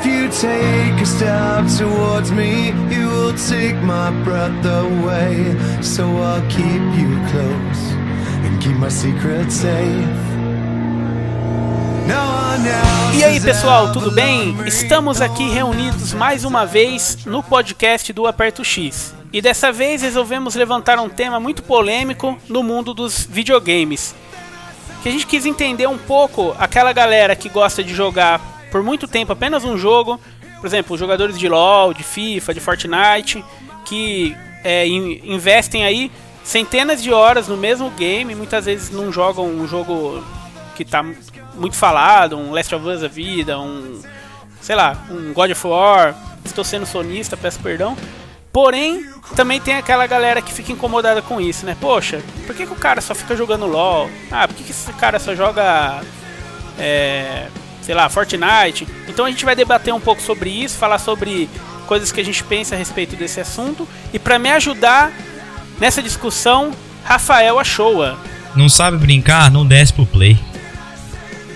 If you take a step towards me, you will take my breath away. So I'll keep you close and keep my secret safe. E aí pessoal, tudo bem? Estamos aqui reunidos mais uma vez no podcast do Aperto X. E dessa vez resolvemos levantar um tema muito polêmico no mundo dos videogames. Que a gente quis entender um pouco aquela galera que gosta de jogar por muito tempo apenas um jogo, por exemplo, jogadores de LoL, de FIFA, de Fortnite, que é, investem aí centenas de horas no mesmo game, muitas vezes não jogam um jogo que está muito falado, um Last of Us da vida, um sei lá, um God of War. Estou sendo sonista, peço perdão. Porém, também tem aquela galera que fica incomodada com isso, né? Poxa, por que, que o cara só fica jogando LOL? Ah, por que, que esse cara só joga. É, sei lá, Fortnite? Então a gente vai debater um pouco sobre isso, falar sobre coisas que a gente pensa a respeito desse assunto. E para me ajudar nessa discussão, Rafael Achoa. Não sabe brincar? Não desce pro play.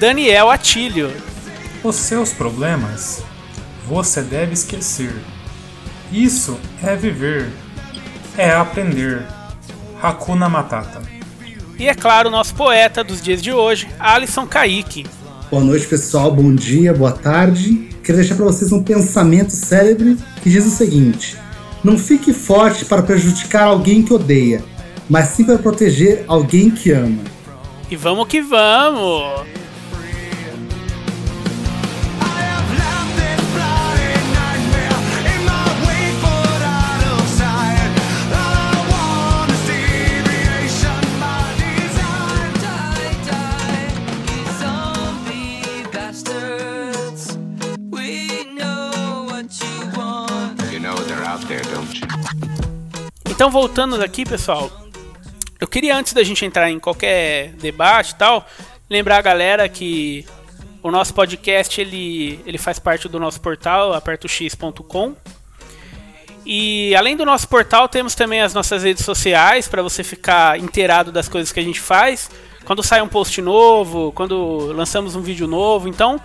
Daniel Atílio. Os seus problemas você deve esquecer. Isso é viver, é aprender. Hakuna Matata. E é claro, o nosso poeta dos dias de hoje, Alisson Kaique. Boa noite, pessoal. Bom dia, boa tarde. Quero deixar para vocês um pensamento célebre que diz o seguinte: Não fique forte para prejudicar alguém que odeia, mas sim para proteger alguém que ama. E vamos que vamos! Então, voltando aqui, pessoal, eu queria antes da gente entrar em qualquer debate e tal, lembrar a galera que o nosso podcast ele, ele faz parte do nosso portal apertox.com. E além do nosso portal, temos também as nossas redes sociais para você ficar inteirado das coisas que a gente faz. Quando sai um post novo, quando lançamos um vídeo novo. Então,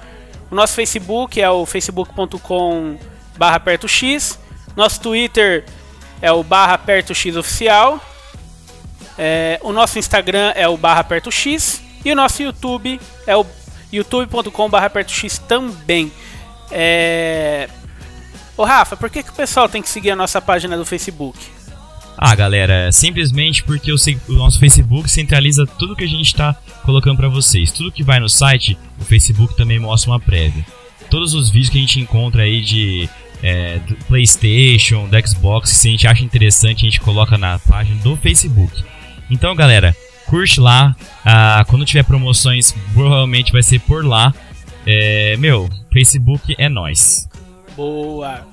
o nosso Facebook é o facebook.com/apertox. Nosso Twitter é o barra perto X oficial. É, o nosso Instagram é o barra perto X. E o nosso YouTube é o youtube.com barra perto X também. É... Ô Rafa, por que, que o pessoal tem que seguir a nossa página do Facebook? Ah, galera, simplesmente porque o nosso Facebook centraliza tudo que a gente está colocando para vocês. Tudo que vai no site, o Facebook também mostra uma prévia. Todos os vídeos que a gente encontra aí de é, do PlayStation, do Xbox, se a gente acha interessante, a gente coloca na página do Facebook. Então, galera, curte lá. Ah, quando tiver promoções, provavelmente vai ser por lá. É, meu, Facebook é nós. Boa.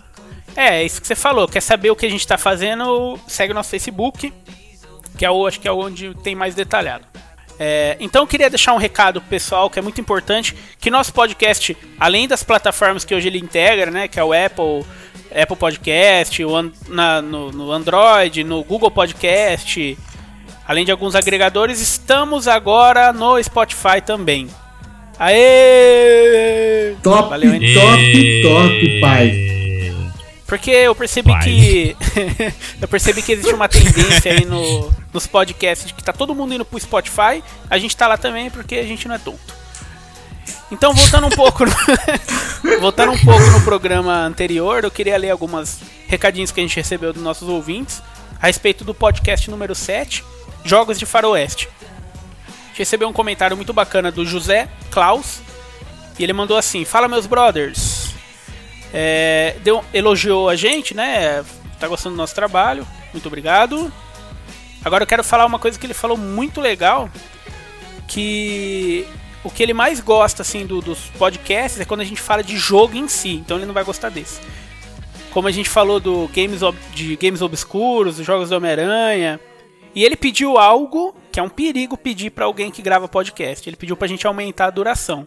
É, é isso que você falou. Quer saber o que a gente está fazendo? Segue nosso Facebook, que é o, acho que é onde tem mais detalhado. É, então eu queria deixar um recado pro pessoal que é muito importante, que nosso podcast, além das plataformas que hoje ele integra, né, que é o Apple, Apple Podcast, o, na, no, no Android, no Google Podcast, além de alguns agregadores, estamos agora no Spotify também. Aê! Top, Valeu, top, top, pai! Porque eu percebi Vai. que. eu percebi que existe uma tendência aí no, nos podcasts de que tá todo mundo indo pro Spotify. A gente tá lá também porque a gente não é tonto. Então, voltando um pouco no, voltando um pouco no programa anterior, eu queria ler algumas recadinhos que a gente recebeu dos nossos ouvintes a respeito do podcast número 7, Jogos de Faroeste. A gente recebeu um comentário muito bacana do José Klaus, e ele mandou assim: Fala, meus brothers. É, deu, elogiou a gente, né? Tá gostando do nosso trabalho. Muito obrigado. Agora eu quero falar uma coisa que ele falou muito legal. Que o que ele mais gosta assim do, dos podcasts é quando a gente fala de jogo em si. Então ele não vai gostar desse. Como a gente falou do games de games obscuros, dos jogos do Homem-Aranha. E ele pediu algo que é um perigo pedir para alguém que grava podcast. Ele pediu pra gente aumentar a duração.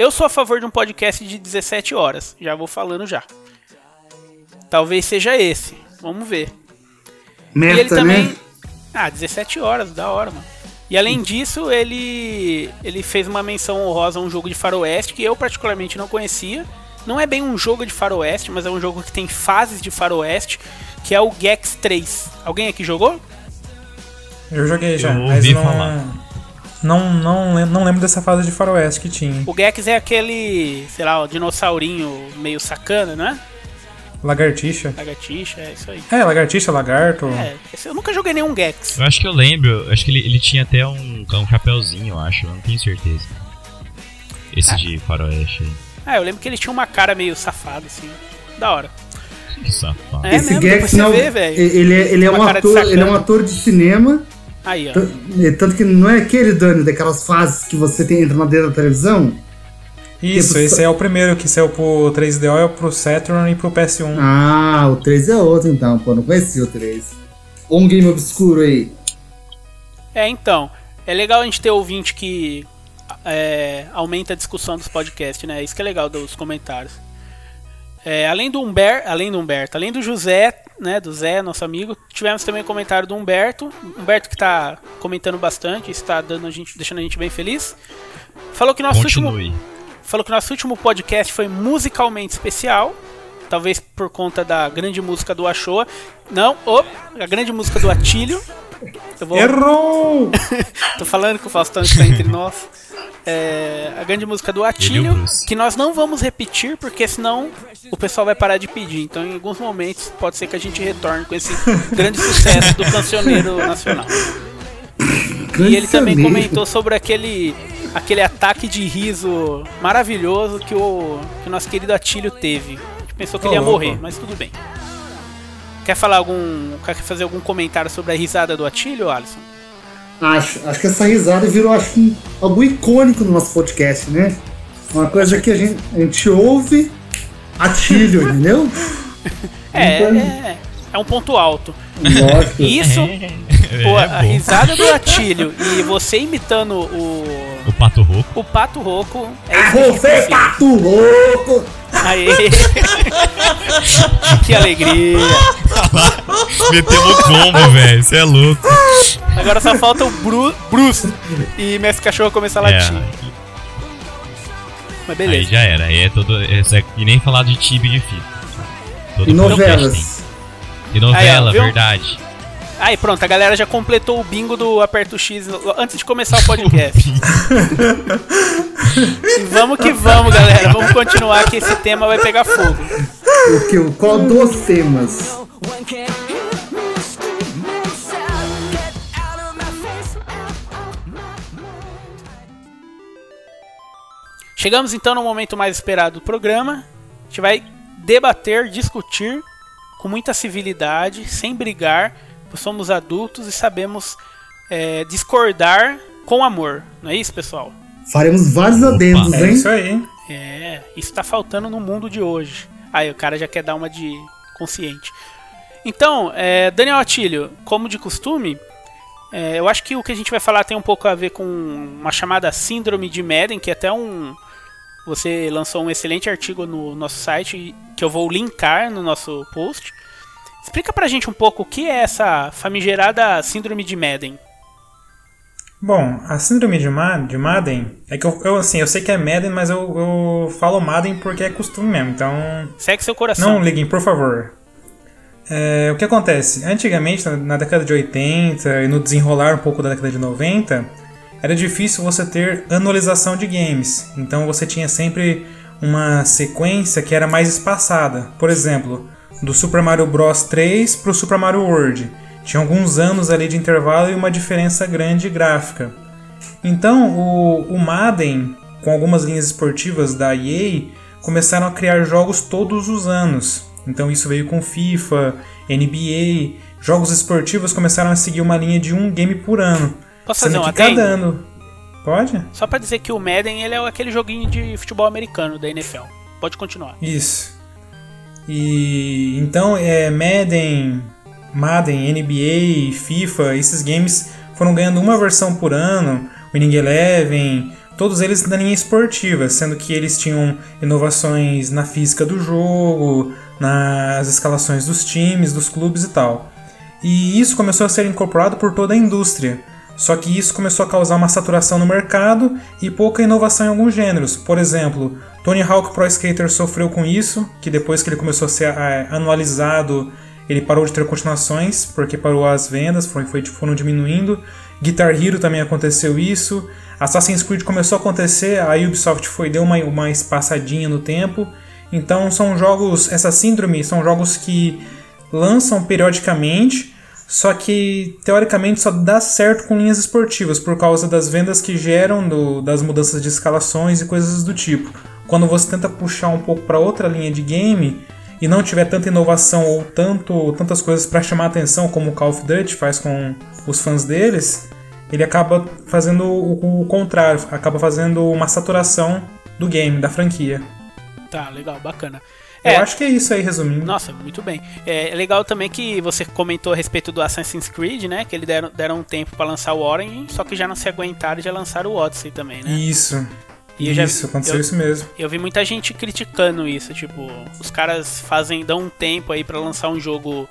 Eu sou a favor de um podcast de 17 horas. Já vou falando já. Talvez seja esse. Vamos ver. Meta, e ele também. Né? Ah, 17 horas, da hora, mano. E além disso, ele ele fez uma menção honrosa a um jogo de faroeste que eu particularmente não conhecia. não é bem um jogo de faroeste, mas é um jogo que tem fases de faroeste, que é o Gex 3. Alguém aqui jogou? Eu joguei já, Eu mas não, falar. Não, não, não lembro dessa fase de faroeste que tinha. O Gex é aquele, sei lá, o dinossaurinho meio sacana, né? Lagartixa. Lagartixa, é isso aí. É, lagartixa, lagarto. É, eu nunca joguei nenhum Gex. Eu acho que eu lembro, acho que ele, ele tinha até um, um chapéuzinho, eu acho, eu não tenho certeza. Esse de faroeste aí. Ah, eu lembro que ele tinha uma cara meio safada, assim. Da hora. Que safado. É Esse mesmo, Gex não. vê, velho. ele, é, ele é um ator, ele é um ator de cinema. Aí, ó. É, Tanto que não é aquele, Dani, daquelas fases que você tem, entra na dentro da televisão? Isso, Tipo, esse é o primeiro que saiu pro 3DO, é pro Saturn e pro PS1. Ah, o 3 é outro então, pô, não conhecia o 3. Um game obscuro aí. É, então. É legal a gente ter ouvinte que é, aumenta a discussão dos podcasts, né? Isso que é legal dos comentários. É, além do Humberto, além do Humberto, além do José, né, do Zé, nosso amigo, tivemos também o comentário do Humberto. Humberto que tá comentando bastante, está dando a gente, deixando a gente bem feliz. Falou que nosso último Continue. falou que nosso último podcast foi musicalmente especial. Talvez por conta da grande música do Achoa. Não, oh, a grande música do Atílio. Vou, Errou! tô falando que o Faustão está entre nós. É, a grande música do Atílio, que nós não vamos repetir, porque senão o pessoal vai parar de pedir. Então, em alguns momentos, pode ser que a gente retorne com esse grande sucesso do cancioneiro nacional. E ele também comentou sobre aquele aquele ataque de riso maravilhoso que o, que o nosso querido Atílio teve. A gente pensou que ele ia morrer, mas tudo bem. Quer falar algum. Quer fazer algum comentário sobre a risada do Atílio, Alisson? Acho, acho que essa risada virou acho, que, algo icônico no nosso podcast, né? Uma coisa que a gente, a gente ouve atilho, entendeu? É, Então- é, é um ponto alto. Lógico. Isso, É, pô, é a bom. risada do Atílio e você imitando o, O pato rouco. o Pato Roco é isso que a gente Você precisa. tá tu louco! Aê! que alegria! Meteu no combo, velho. Você é louco. Agora só falta o Bru Bruce e Mestre Cachorro começar a É, latir. Mas aí beleza. já era. Aí é todo. É, e nem falar de Tibi de fita. Todo E novelas. E novela, Aí, ó, verdade. Aí pronto, a galera já completou o bingo do Aperto X antes de começar o podcast. e vamos que vamos, galera. Vamos continuar que esse tema vai pegar fogo. O que? Qual dos temas? Chegamos então no momento mais esperado do programa. A gente vai debater, discutir com muita civilidade, sem brigar, somos adultos e sabemos é, discordar com amor. Não é isso, pessoal? Faremos vários adendos, É hein? isso aí. É, isso tá faltando no mundo de hoje. Aí o cara já quer dar uma de consciente. Então, é, Daniel Atílio, como de costume, é, eu acho que o que a gente vai falar tem um pouco a ver com uma chamada Síndrome de Madden, que é até um. Você lançou um excelente artigo no nosso site que eu vou linkar no nosso post. Explica pra gente um pouco o que é essa famigerada Síndrome de Madden. Bom, a síndrome de, Ma de Madden é que eu, eu, assim, eu sei que é Madden, mas eu, eu falo Madden porque é costume mesmo, então Segue seu coração. não liguem, por favor. É, o que acontece? Antigamente, na, na década de 80 e no desenrolar um pouco da década de 90, era difícil você ter anualização de games. Então você tinha sempre uma sequência que era mais espaçada. Por exemplo, do Super Mario Bros 3 para o Super Mario World. Tinha alguns anos ali de intervalo e uma diferença grande gráfica. Então, o, o Madden, com algumas linhas esportivas da EA, começaram a criar jogos todos os anos. Então, isso veio com FIFA, NBA. Jogos esportivos começaram a seguir uma linha de um game por ano. Posso fazer um que cada ano. Pode? Só pra dizer que o Madden ele é aquele joguinho de futebol americano da NFL. Pode continuar. Isso. E então é Madden, Madden, NBA, FIFA, esses games foram ganhando uma versão por ano, Winning Eleven, todos eles na linha esportiva, sendo que eles tinham inovações na física do jogo, nas escalações dos times, dos clubes e tal. E isso começou a ser incorporado por toda a indústria. Só que isso começou a causar uma saturação no mercado e pouca inovação em alguns gêneros. Por exemplo, Tony Hawk Pro Skater sofreu com isso, que depois que ele começou a ser é, anualizado, ele parou de ter continuações, porque parou as vendas, foi, foram diminuindo. Guitar Hero também aconteceu isso. Assassin's Creed começou a acontecer, a Ubisoft foi deu uma, uma espaçadinha no tempo. Então são jogos, essa síndrome são jogos que lançam periodicamente, só que teoricamente só dá certo com linhas esportivas por causa das vendas que geram do, das mudanças de escalações e coisas do tipo. Quando você tenta puxar um pouco para outra linha de game e não tiver tanta inovação ou tanto, tantas coisas para chamar a atenção como o Call of Duty faz com os fãs deles, ele acaba fazendo o, o contrário, acaba fazendo uma saturação do game, da franquia. Tá, legal, bacana. Eu É, acho que é isso aí, resumindo. Nossa, muito bem. É legal também que você comentou a respeito do Assassin's Creed, né? Que eles deram, deram um tempo pra lançar o Origin, só que já não se aguentaram e já lançaram o Odyssey também, né? Isso. E eu já- isso, aconteceu eu- isso mesmo. Eu vi muita gente criticando isso, tipo, os caras fazem, dão um tempo aí pra lançar um jogo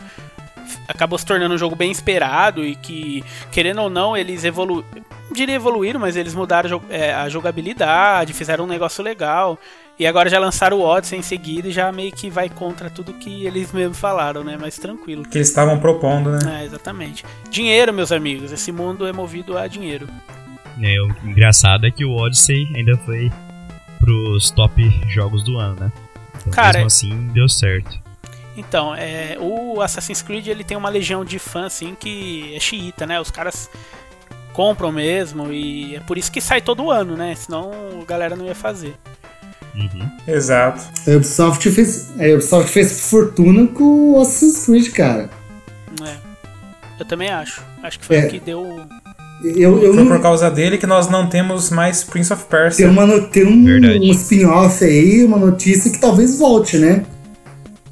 acabou se tornando um jogo bem esperado e que, querendo ou não, eles evoluíram. Diria evoluíram, mas eles mudaram a é, a jogabilidade, fizeram um negócio legal. E agora já lançaram o Odyssey em seguida e já meio que vai contra tudo que eles mesmos falaram, né? Mas tranquilo. Que eles estavam propondo, né? É, exatamente. Dinheiro, meus amigos. Esse mundo é movido a dinheiro. É, o engraçado é que o Odyssey ainda foi pros top jogos do ano, né? Então, Cara, mesmo assim, deu certo. Então, é, o Assassin's Creed ele tem uma legião de fãs assim que é xiita, né? Os caras compram mesmo e é por isso que sai todo ano, né? Senão a galera não ia fazer. Uhum. Exato. A Ubisoft fez, a Ubisoft fez fortuna com o Assassin's Creed, cara. É. Eu também acho. Acho que foi É. o que deu. Eu, eu Foi não, por causa dele que nós não temos mais Prince of Persia. tem uma, tem um, Verdade. um spin-off aí, uma notícia que talvez volte, né?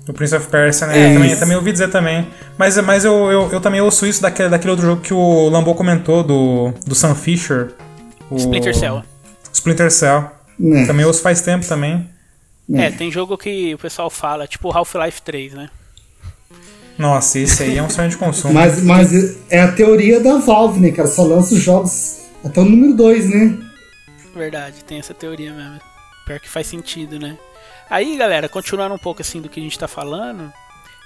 O Prince of Persia, né? É, eu também, isso. também ouvi dizer também. Mas, mas eu, eu, eu também ouço isso daquele, daquele outro jogo que o Lambo comentou, do, do Sam Fisher. O Splinter Cell. Splinter Cell. Né? Também ouço faz tempo também. É, tem jogo que o pessoal fala, tipo Half-Life 3, né? Nossa, esse aí é um sonho de consumo. Mas, mas é a teoria da Valve, né, cara? Só lança os jogos até o número 2, né? Verdade, tem essa teoria mesmo. Pior que faz sentido, né? Aí, galera, continuando um pouco assim do que a gente tá falando,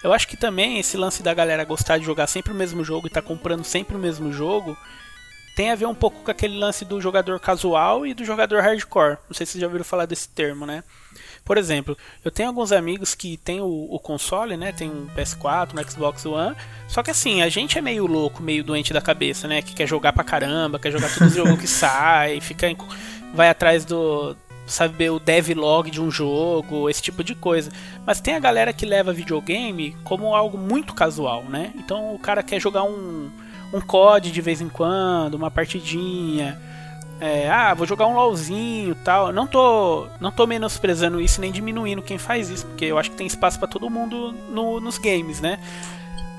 eu acho que também esse lance da galera gostar de jogar sempre o mesmo jogo e tá comprando sempre o mesmo jogo tem a ver um pouco com aquele lance do jogador casual e do jogador hardcore. Não sei se vocês já ouviram falar desse termo, né? Por exemplo, eu tenho alguns amigos que tem o, o console, né? Tem um PS4, um Xbox One. Só que assim, a gente é meio louco, meio doente da cabeça, né? Que quer jogar pra caramba, quer jogar todos os jogos que sai, fica em- vai atrás do saber o devlog de um jogo, esse tipo de coisa. Mas tem a galera que leva videogame como algo muito casual, né? Então o cara quer jogar um um COD de vez em quando, uma partidinha. É, ah, vou jogar um LOLzinho tal. Não tô, não tô menosprezando isso nem diminuindo quem faz isso, porque eu acho que tem espaço pra todo mundo no- nos games, né?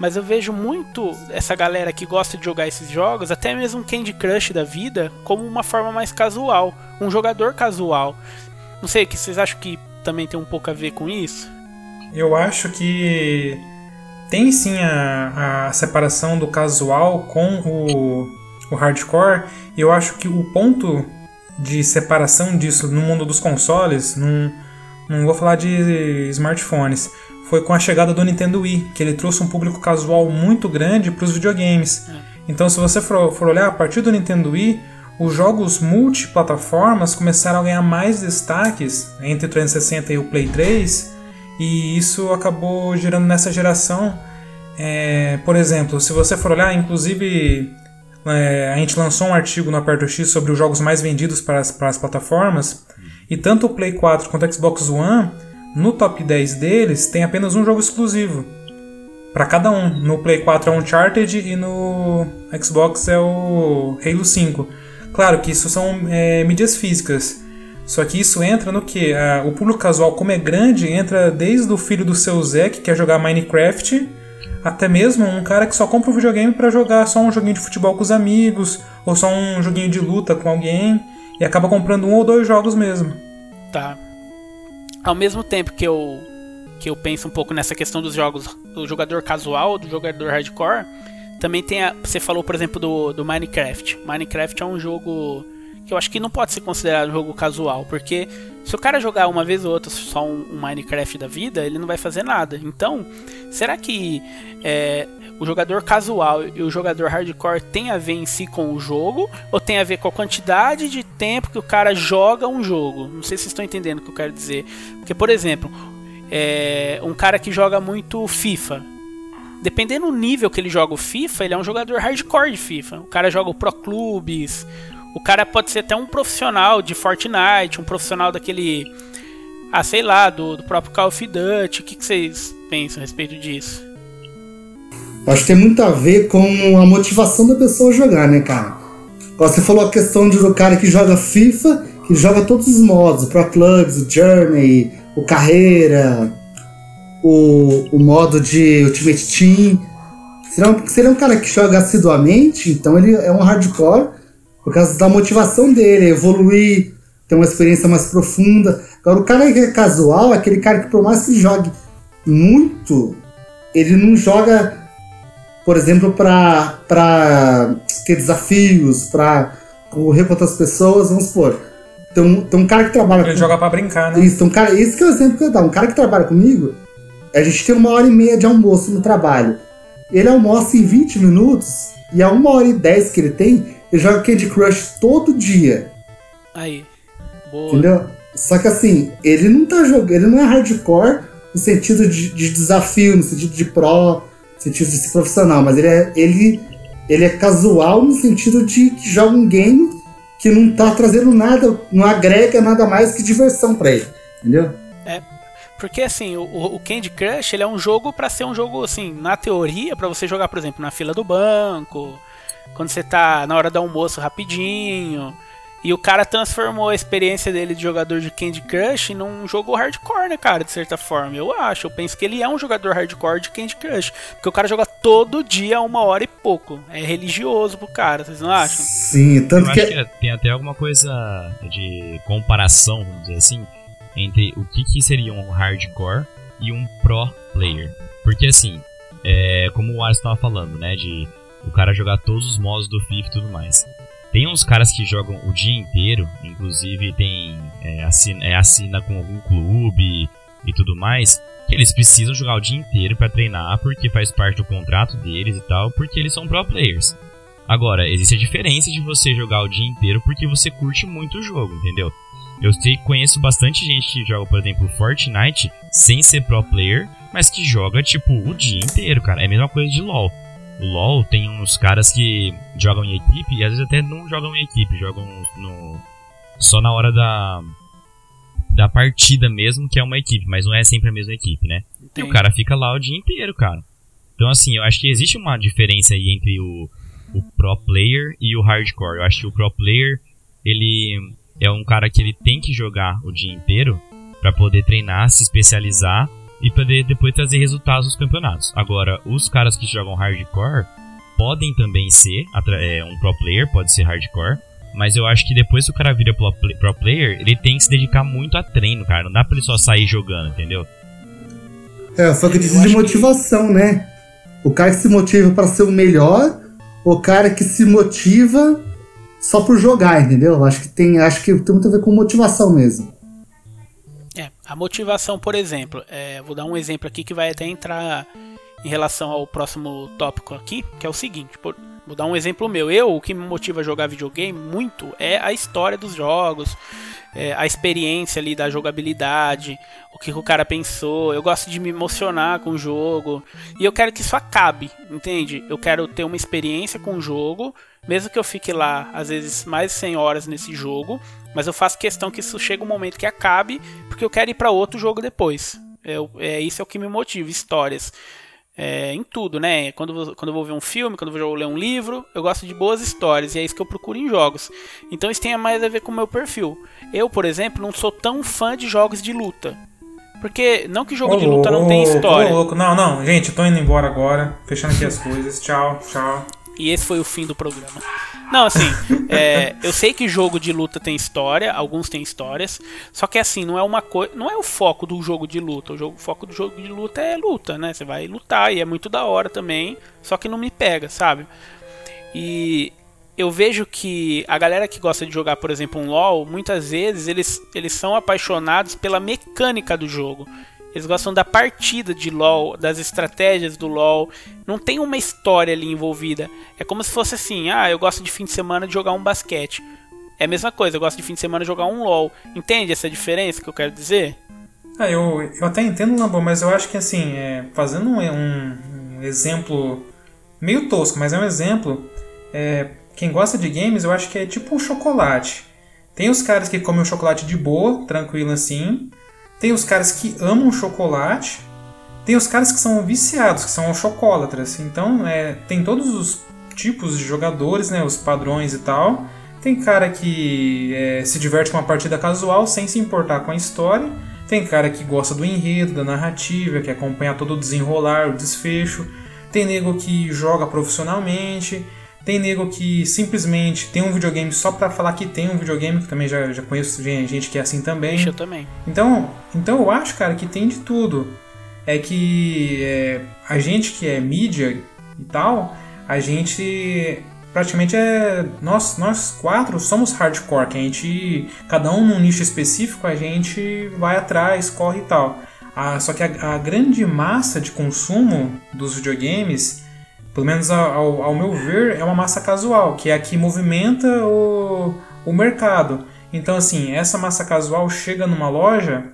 Mas eu vejo muito essa galera que gosta de jogar esses jogos, até mesmo Candy Crush da vida, como uma forma mais casual, um jogador casual. Não sei, que vocês acham que também tem um pouco a ver com isso? Eu acho que tem sim a, a separação do casual com o, o hardcore. E eu acho que o ponto de separação disso no mundo dos consoles, não, não vou falar de smartphones, foi com a chegada do Nintendo Wii, que ele trouxe um público casual muito grande para os videogames. Então, se você for, for olhar, a partir do Nintendo Wii, os jogos multiplataformas começaram a ganhar mais destaques entre o 360 e o Play 3, e isso acabou gerando nessa geração. é, por exemplo, se você for olhar, inclusive é, a gente lançou um artigo no Aperto X sobre os jogos mais vendidos para as, para as plataformas, e tanto o Play 4 quanto o Xbox One, no top 10 deles, tem apenas um jogo exclusivo. Para cada um. No Play 4 é Uncharted e no Xbox é o Halo 5. Claro que isso são é, mídias físicas. Só que isso entra no que? Ah, o público casual, como é grande, entra desde o filho do seu Zé, que quer jogar Minecraft, até mesmo um cara que só compra um videogame para jogar só um joguinho de futebol com os amigos, ou só um joguinho de luta com alguém, e acaba comprando um ou dois jogos mesmo. Tá. Ao mesmo tempo que eu que eu penso um pouco nessa questão dos jogos do jogador casual, do jogador hardcore, também tem a, você falou, por exemplo, do, do Minecraft. Minecraft é um jogo que eu acho que não pode ser considerado um jogo casual, porque se o cara jogar uma vez ou outra só um, um Minecraft da vida, ele não vai fazer nada. Então, será que é, o jogador casual e o jogador hardcore tem a ver em si com o jogo ou tem a ver com a quantidade de tempo que o cara joga um jogo? Não sei se vocês estão entendendo o que eu quero dizer. Porque, por exemplo, é, um cara que joga muito FIFA. Dependendo do nível que ele joga o FIFA, ele é um jogador hardcore de FIFA. O cara joga o Pro Clubes. O cara pode ser até um profissional de Fortnite, um profissional daquele. Ah, sei lá, do, do próprio Call of Duty. O que, que vocês pensam a respeito disso? Acho que tem muito a ver com a motivação da pessoa jogar, né, cara? Você falou a questão de do cara que joga FIFA, que joga todos os modos, o Pro Clubs, o Journey, o Carreira, o, o modo de Ultimate Team. Se ele, é um, é um cara que joga assiduamente, então ele é um hardcore por causa da motivação dele, evoluir, ter uma experiência mais profunda. Agora, o cara que é casual é aquele cara que, por mais que jogue muito, ele não joga, por exemplo, pra, pra ter desafios, pra correr com outras pessoas, vamos supor. Tem um, tem um cara que trabalha Ele com- joga pra brincar, né? isso, tem um cara, esse que é o exemplo que eu dar. Um cara que trabalha comigo, a gente tem uma hora e meia de almoço no trabalho. Ele almoça em 20 minutos e a uma hora e 10 que ele tem, ele joga Candy Crush todo dia. Aí. Boa. Entendeu? Só que assim, ele não tá jogando, ele não é hardcore no sentido de, de desafio, no sentido de pro, no sentido de ser profissional, mas ele é, ele, ele é casual no sentido de que joga um game que não tá trazendo nada, não agrega nada mais que diversão pra ele. Entendeu? Porque assim, o, o Candy Crush ele é um jogo pra ser um jogo assim, na teoria, pra você jogar, por exemplo, na fila do banco, quando você tá na hora do almoço rapidinho. E o cara transformou a experiência dele de jogador de Candy Crush num jogo hardcore, né, cara, de certa forma. Eu acho, eu penso que ele é um jogador hardcore de Candy Crush. Porque o cara joga todo dia uma hora e pouco. É religioso pro cara, vocês não acham? Sim, Eu tanto acho que. que tem até alguma coisa de comparação, vamos dizer assim, entre o que, que seria um hardcore e um pro player. Porque assim, é, como o Ars estava falando, né, de o cara jogar todos os modos do FIFA e tudo mais. Tem uns caras que jogam o dia inteiro, inclusive tem é, assina, é, assina com algum clube e tudo mais, que eles precisam jogar o dia inteiro pra treinar, porque faz parte do contrato deles e tal, porque eles são pro players. Agora, existe a diferença de você jogar o dia inteiro porque você curte muito o jogo, entendeu? Eu sei, conheço bastante gente que joga, por exemplo, Fortnite sem ser pro player, mas que joga, tipo, o dia inteiro, cara. É a mesma coisa de LoL. O LoL tem uns caras que jogam em equipe e às vezes até não jogam em equipe, jogam no só na hora da da partida mesmo, que é uma equipe, mas não é sempre a mesma equipe, né? E Entendi. o cara fica lá o dia inteiro, cara. Então, assim, eu acho que existe uma diferença aí entre o, o pro player e o hardcore. Eu acho que o pro player, ele é um cara que ele tem que jogar o dia inteiro pra poder treinar, se especializar e poder depois trazer resultados nos campeonatos. Agora, os caras que jogam hardcore podem também ser é, um pro player, pode ser hardcore. Mas eu acho que depois que o cara vira pro, pla- pro player, ele tem que se dedicar muito a treino, cara. Não dá pra ele só sair jogando, entendeu? É, só que Eu precisa de que- motivação, né? O cara que se motiva para ser o melhor, o cara que se motiva só por jogar, entendeu? Acho que tem, acho que tem muito a ver com motivação mesmo. É, a motivação, por exemplo, é, vou dar um exemplo aqui que vai até entrar em relação ao próximo tópico aqui, que é o seguinte, por- vou dar um exemplo meu. Eu, o que me motiva a jogar videogame muito é a história dos jogos, é, a experiência ali da jogabilidade, o que o cara pensou. Eu gosto de me emocionar com o jogo e eu quero que isso acabe, entende? Eu quero ter uma experiência com o jogo, mesmo que eu fique lá às vezes mais de 100 horas nesse jogo, mas eu faço questão que isso chegue um momento que acabe, porque eu quero ir para outro jogo depois. É, é isso é o que me motiva, histórias. É, em tudo, né? Quando, eu vou- quando eu vou ver um filme, quando eu vou ler um livro, eu gosto de boas histórias e é isso que eu procuro em jogos. Então isso tem mais a ver com o meu perfil. Eu, por exemplo, não sou tão fã de jogos de luta. Porque não que jogo Ô, de luta não tem história. ô, louco. Não, não, gente, eu tô indo embora agora. Fechando aqui as coisas. Tchau, tchau. E esse foi o fim do programa. Não, assim, é, eu sei que jogo de luta tem história, alguns têm histórias, só que assim, não é uma coisa. Não é o foco do jogo de luta. O, jogo, o foco do jogo de luta é luta, né? Você vai lutar e é muito da hora também, só que não me pega, sabe? E eu vejo que a galera que gosta de jogar, por exemplo, um LoL, muitas vezes eles, eles são apaixonados pela mecânica do jogo. Eles gostam da partida de LoL, das estratégias do LoL. Não tem uma história ali envolvida. É como se fosse assim: ah, eu gosto de fim de semana de jogar um basquete. É a mesma coisa, eu gosto de fim de semana de jogar um LoL. Entende essa diferença que eu quero dizer? Ah, eu, eu até entendo, Lambo, mas eu acho que assim, é, fazendo um, um- exemplo meio tosco, mas é um exemplo. é, quem gosta de games, eu acho que é tipo um chocolate. Tem os caras que comem o chocolate de boa, tranquilo assim. Tem os caras que amam chocolate. Tem os caras que são viciados, que são chocólatras. Então, é, tem todos os tipos de jogadores, né, os padrões e tal. Tem cara que é, se diverte com uma partida casual sem se importar com a história. Tem cara que gosta do enredo, da narrativa, que acompanha todo o desenrolar, o desfecho. Tem nego que joga profissionalmente. Tem nego que simplesmente tem um videogame só pra falar que tem um videogame, que também já, já conheço gente que é assim também. Eu também. Então, então eu acho, cara, que tem de tudo. É que é, a gente que é mídia e tal, a gente praticamente é nós nós quatro somos hardcore, que a gente cada um num nicho específico, a gente vai atrás, corre e tal. Ah, só que a, a grande massa de consumo dos videogames, pelo menos ao, ao- meu ver, é uma massa casual, que é a que movimenta o, o mercado. Então, assim, essa massa casual chega numa loja,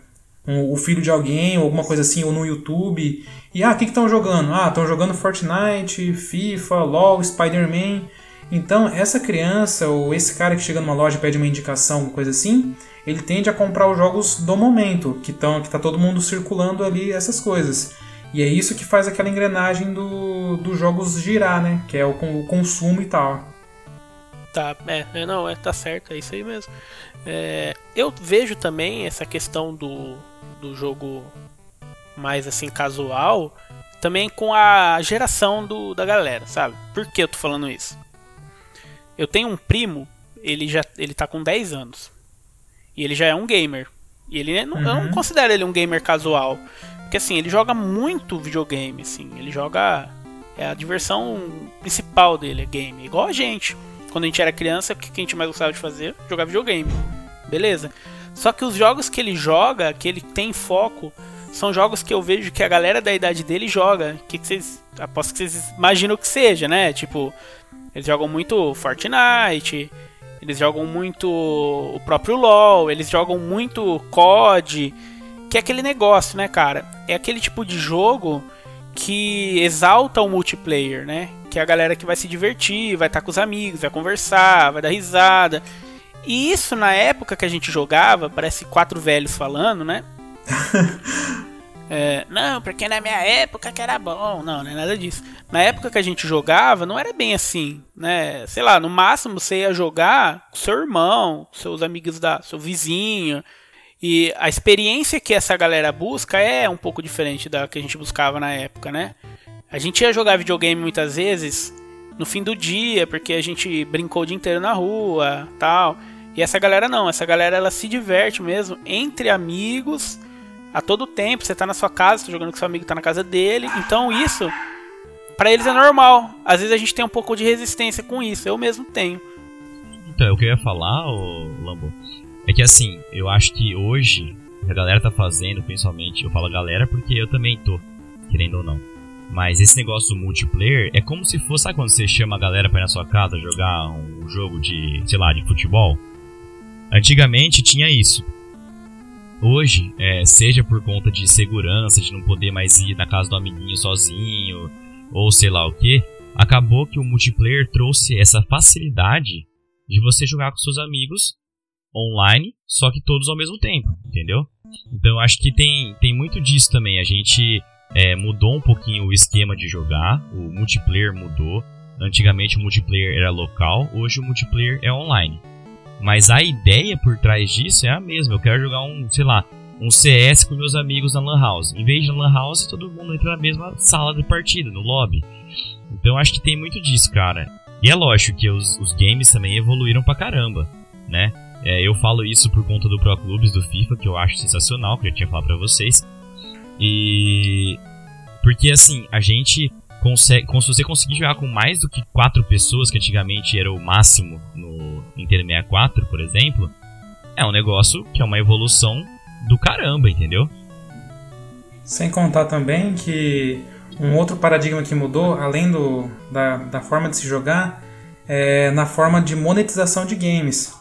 um- o filho de alguém, ou alguma coisa assim, ou no YouTube, e ah, o que estão jogando? Ah, estão jogando Fortnite, FIFA, LOL, Spider-Man. Então, essa criança ou esse cara que chega numa loja e pede uma indicação, coisa assim, ele tende a comprar os jogos do momento, que, tão, que tá todo mundo circulando ali essas coisas. E é isso que faz aquela engrenagem do, dos jogos girar, né? Que é o, o consumo e tal. Tá, é, é, não, é, tá certo, é isso aí mesmo. É, eu vejo também essa questão do, do jogo mais assim casual também com a geração do, da galera, sabe? Por que eu tô falando isso? Eu tenho um primo, ele já ele tá com 10 anos. E ele já é um gamer. E ele não, eu não considero ele um gamer casual. Porque assim, ele joga muito videogame, assim. Ele joga. É a diversão principal dele, é game. Igual a gente. Quando a gente era criança, o que a gente mais gostava de fazer? Jogar videogame. Beleza? Só que os jogos que ele joga, que ele tem foco, são jogos que eu vejo que a galera da idade dele joga. Que, que vocês. Aposto que vocês imaginam que seja, né? Tipo, eles jogam muito Fortnite, eles jogam muito o próprio LoL, eles jogam muito COD, que é aquele negócio, né, cara? É aquele tipo de jogo que exalta o multiplayer, né? Que é a galera que vai se divertir, vai estar com os amigos, vai conversar, vai dar risada. E isso na época que a gente jogava, parece quatro velhos falando, né? É, não, porque na minha época que era bom. Não, não é nada disso. Na época que a gente jogava, não era bem assim, né? Sei lá, no máximo você ia jogar com seu irmão, seus amigos da seu vizinho. E a experiência que essa galera busca é um pouco diferente da que a gente buscava na época, né? A gente ia jogar videogame muitas vezes no fim do dia, porque a gente brincou o dia inteiro na rua, tal. E essa galera não, essa galera ela se diverte mesmo entre amigos a todo tempo. Você tá na sua casa, tá jogando com seu amigo, tá na casa dele. Então isso pra eles é normal. Às vezes a gente tem um pouco de resistência com isso. Eu mesmo tenho. Então, que eu ia falar, ô Lambo, é que assim, eu acho que hoje a galera tá fazendo, principalmente, eu falo galera porque eu também tô, querendo ou não. Mas esse negócio do multiplayer é como se fosse, sabe quando você chama a galera pra ir na sua casa jogar um jogo de, sei lá, de futebol? Antigamente tinha isso. Hoje, é, seja por conta de segurança, de não poder mais ir na casa do amiguinho sozinho, ou sei lá o que, acabou que o multiplayer trouxe essa facilidade de você jogar com seus amigos online, só que todos ao mesmo tempo, entendeu? Então eu acho que tem, tem muito disso também. A gente é, mudou um pouquinho o esquema de jogar, o multiplayer mudou. Antigamente o multiplayer era local, hoje o multiplayer é online. Mas a ideia por trás disso é a mesma. Eu quero jogar um, sei lá, um CS com meus amigos na Lan House. Em vez de Lan House, todo mundo entra na mesma sala de partida, no lobby. Então acho que tem muito disso, cara. E é lógico que os, os games também evoluíram pra caramba, né? É, eu falo isso por conta do Pro Clubes do FIFA, que eu acho sensacional, que eu tinha falado pra vocês. E. Porque assim, a gente consegue, se você conseguir jogar com mais do que quatro pessoas, que antigamente era o máximo no Nintendo 64, por exemplo, é um negócio que é uma evolução do caramba, entendeu? Sem contar também que um outro paradigma que mudou, além do, da, da forma de se jogar, é na forma de monetização de games.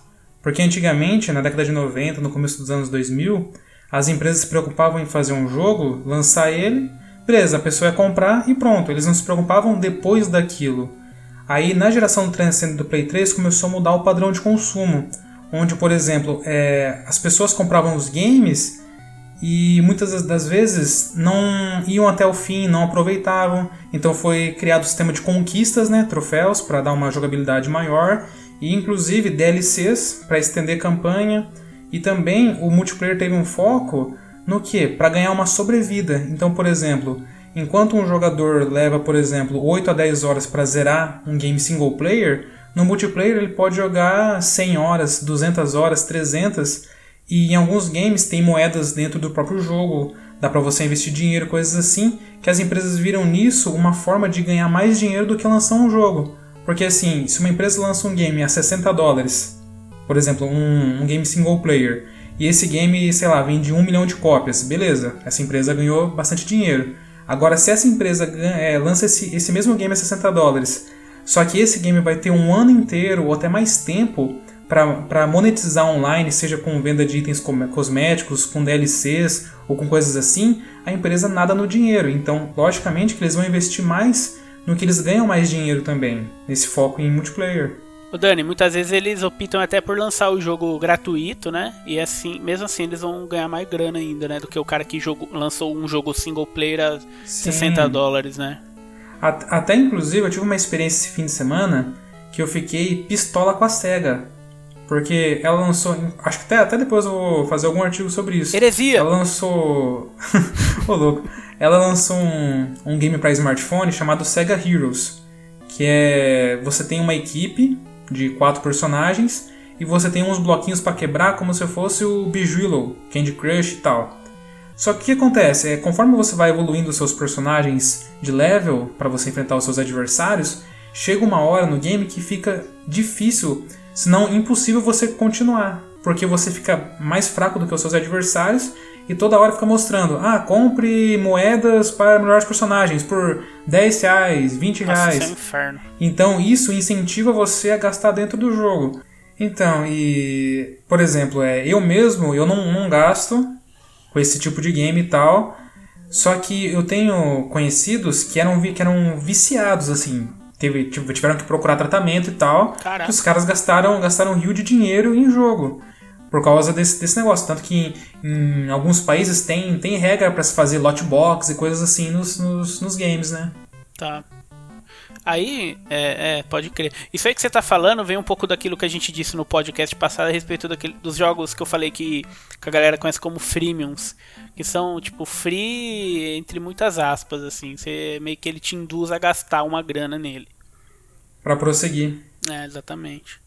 Porque antigamente, na década de 90, no começo dos anos 2000, as empresas se preocupavam em fazer um jogo, lançar ele, beleza, a pessoa ia comprar e pronto. Eles não se preocupavam depois daquilo. Aí na geração do Transcend do Play 3 começou a mudar o padrão de consumo, onde, por exemplo, é, as pessoas compravam os games e muitas das- vezes não iam até o fim, não aproveitavam. Então foi criado o sistema de conquistas, né, troféus, para dar uma jogabilidade maior e inclusive DLCs para estender campanha. E também o multiplayer teve um foco no que? Para ganhar uma sobrevida. Então, por exemplo, enquanto um jogador leva, por exemplo, 8 a 10 horas para zerar um game single player, no multiplayer ele pode jogar 100 horas, 200 horas, 300 e em alguns games tem moedas dentro do próprio jogo, dá pra você investir dinheiro, coisas assim, que as empresas viram nisso uma forma de ganhar mais dinheiro do que lançar um jogo. Porque assim, se uma empresa lança um game a 60 dólares, por exemplo, um, um game single player, e esse game, sei lá, vende um milhão de cópias, beleza, essa empresa ganhou bastante dinheiro. Agora, se essa empresa é, lança esse, esse mesmo game a 60 dólares, só que esse game vai ter um ano inteiro ou até mais tempo para monetizar online, seja com venda de itens cosméticos, com DLCs ou com coisas assim, a empresa nada no dinheiro. Então, logicamente que eles vão investir mais no que eles ganham mais dinheiro também, nesse foco em multiplayer. Ô Dani, muitas vezes eles optam até por lançar o jogo gratuito, né? E assim, mesmo assim eles vão ganhar mais grana ainda, né? Do que o cara que jogo- lançou um jogo single player a 60 dólares, né? At- Até inclusive eu tive uma experiência esse fim de semana que eu fiquei pistola com a SEGA. Porque ela lançou. Acho que até, até depois eu vou fazer algum artigo sobre isso. Heresia! Ela lançou. Ô louco. Ela lançou um, um game para smartphone chamado Sega Heroes. Que é. Você tem uma equipe de quatro personagens e você tem uns bloquinhos para quebrar como se fosse o Bejeweled, Candy Crush e tal. Só que o que acontece? É, conforme você vai evoluindo seus personagens de level para você enfrentar os seus adversários, chega uma hora no game que fica difícil, se não impossível você continuar. Porque você fica mais fraco do que os seus adversários e toda hora fica mostrando: ah, compre moedas para melhorar os personagens por 10 reais, 20 Nossa, reais. isso é um inferno. Então isso incentiva você a gastar dentro do jogo. Então, e por exemplo, é, eu mesmo eu não, não gasto com esse tipo de game e tal. Só que eu tenho conhecidos que eram, que eram viciados, assim. Teve, tive- tiveram que procurar tratamento e tal. Caraca. Os caras gastaram, gastaram um rio de dinheiro em jogo. Por causa desse, desse negócio. Tanto que em, em alguns países tem, tem regra para se fazer loot box e coisas assim nos, nos, nos games, né? Tá. Aí, é, é, pode crer. Isso aí que você tá falando vem um pouco daquilo que a gente disse no podcast passado a respeito daquele, dos jogos que eu falei que, que a galera conhece como freemiums. Que são, tipo, free entre muitas aspas, assim. Você meio que ele te induz a gastar uma grana nele. Para prosseguir. É, exatamente.